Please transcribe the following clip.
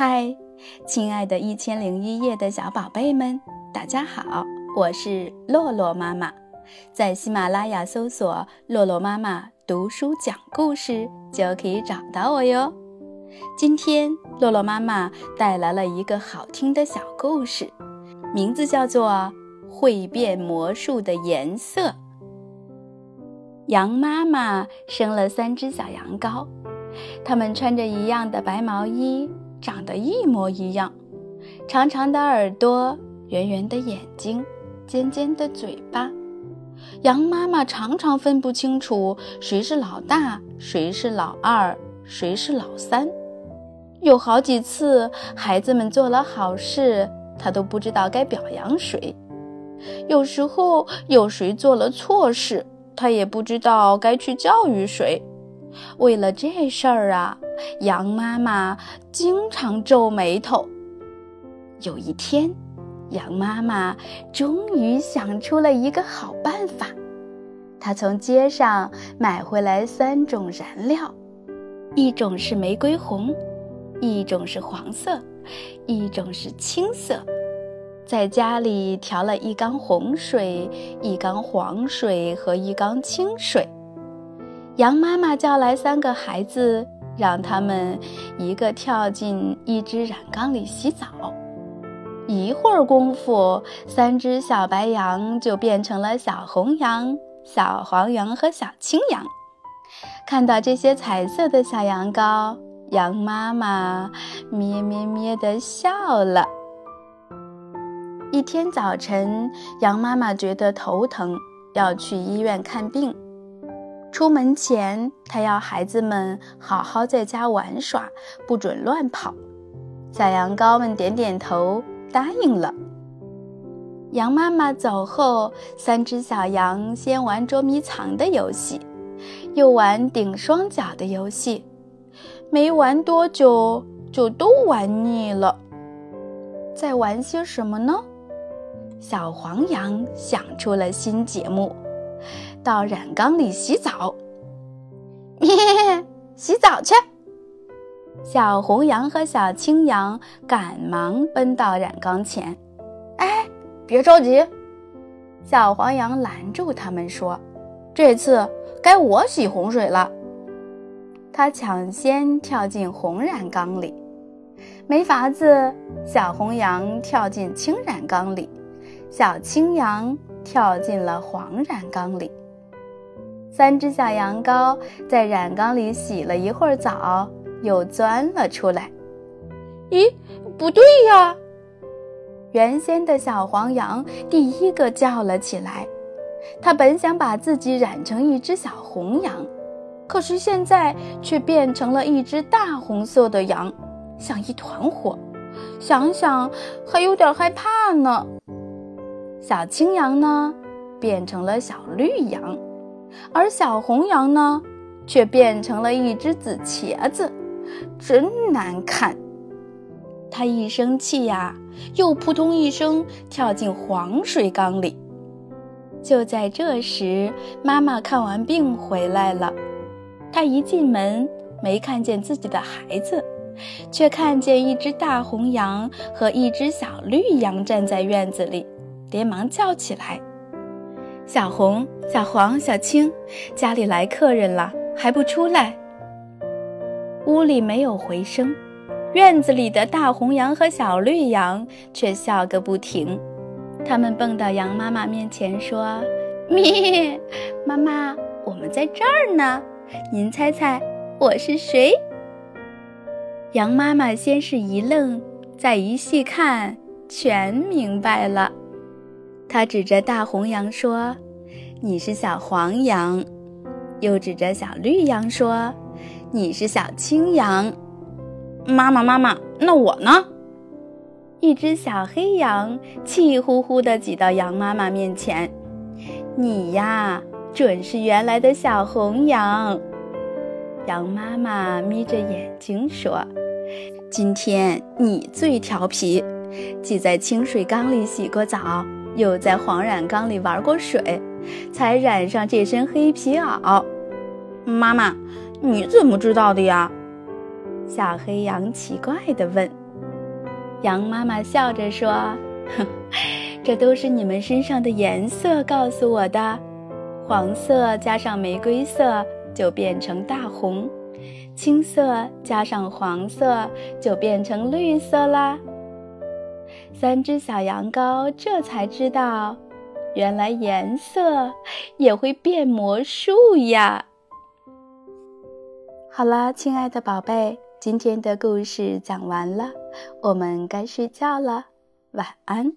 嗨，亲爱的一千零一夜的小宝贝们，大家好，我是洛洛妈妈，在喜马拉雅搜索“洛洛妈妈读书讲故事”就可以找到我哟。今天洛洛妈妈带来了一个好听的小故事，名字叫做《会变魔术的颜色》。羊妈妈生了三只小羊羔，它们穿着一样的白毛衣。长得一模一样，长长的耳朵，圆圆的眼睛，尖尖的嘴巴。羊妈妈常常分不清楚谁是老大，谁是老二，谁是老三。有好几次，孩子们做了好事，她都不知道该表扬谁；有时候有谁做了错事，她也不知道该去教育谁。为了这事儿啊，羊妈妈经常皱眉头。有一天，羊妈妈终于想出了一个好办法。她从街上买回来三种燃料，一种是玫瑰红，一种是黄色，一种是青色。在家里调了一缸红水、一缸黄水和一缸清水。羊妈妈叫来三个孩子，让他们一个跳进一只染缸里洗澡。一会儿功夫，三只小白羊就变成了小红羊、小黄羊和小青羊。看到这些彩色的小羊羔，羊妈妈咩咩咩地笑了。一天早晨，羊妈妈觉得头疼，要去医院看病。出门前，他要孩子们好好在家玩耍，不准乱跑。小羊羔们点点头，答应了。羊妈妈走后，三只小羊先玩捉迷藏的游戏，又玩顶双脚的游戏，没玩多久就都玩腻了。在玩些什么呢？小黄羊想出了新节目。到染缸里洗澡，嘿嘿嘿洗澡去！小红羊和小青羊赶忙奔到染缸前。哎，别着急！小黄羊拦住他们说：“这次该我洗洪水了。”他抢先跳进红染缸里，没法子，小红羊跳进青染缸里，小青羊跳进了黄染缸里。三只小羊羔在染缸里洗了一会儿澡，又钻了出来。咦，不对呀！原先的小黄羊第一个叫了起来。它本想把自己染成一只小红羊，可是现在却变成了一只大红色的羊，像一团火。想想还有点害怕呢。小青羊呢，变成了小绿羊。而小红羊呢，却变成了一只紫茄子，真难看。它一生气呀，又扑通一声跳进黄水缸里。就在这时，妈妈看完病回来了。她一进门，没看见自己的孩子，却看见一只大红羊和一只小绿羊站在院子里，连忙叫起来。小红、小黄、小青，家里来客人了，还不出来？屋里没有回声，院子里的大红羊和小绿羊却笑个不停。他们蹦到羊妈妈面前说：“咪，妈妈，我们在这儿呢。您猜猜我是谁？”羊妈妈先是一愣，再一细看，全明白了。他指着大红羊说：“你是小黄羊。”又指着小绿羊说：“你是小青羊。”妈妈，妈妈，那我呢？一只小黑羊气呼呼地挤到羊妈妈面前：“你呀，准是原来的小红羊。”羊妈妈眯着眼睛说：“今天你最调皮，挤在清水缸里洗过澡。”又在黄染缸里玩过水，才染上这身黑皮袄。妈妈，你怎么知道的呀？小黑羊奇怪地问。羊妈妈笑着说：“哼，这都是你们身上的颜色告诉我的。黄色加上玫瑰色就变成大红，青色加上黄色就变成绿色啦。”三只小羊羔这才知道，原来颜色也会变魔术呀！好啦，亲爱的宝贝，今天的故事讲完了，我们该睡觉了，晚安。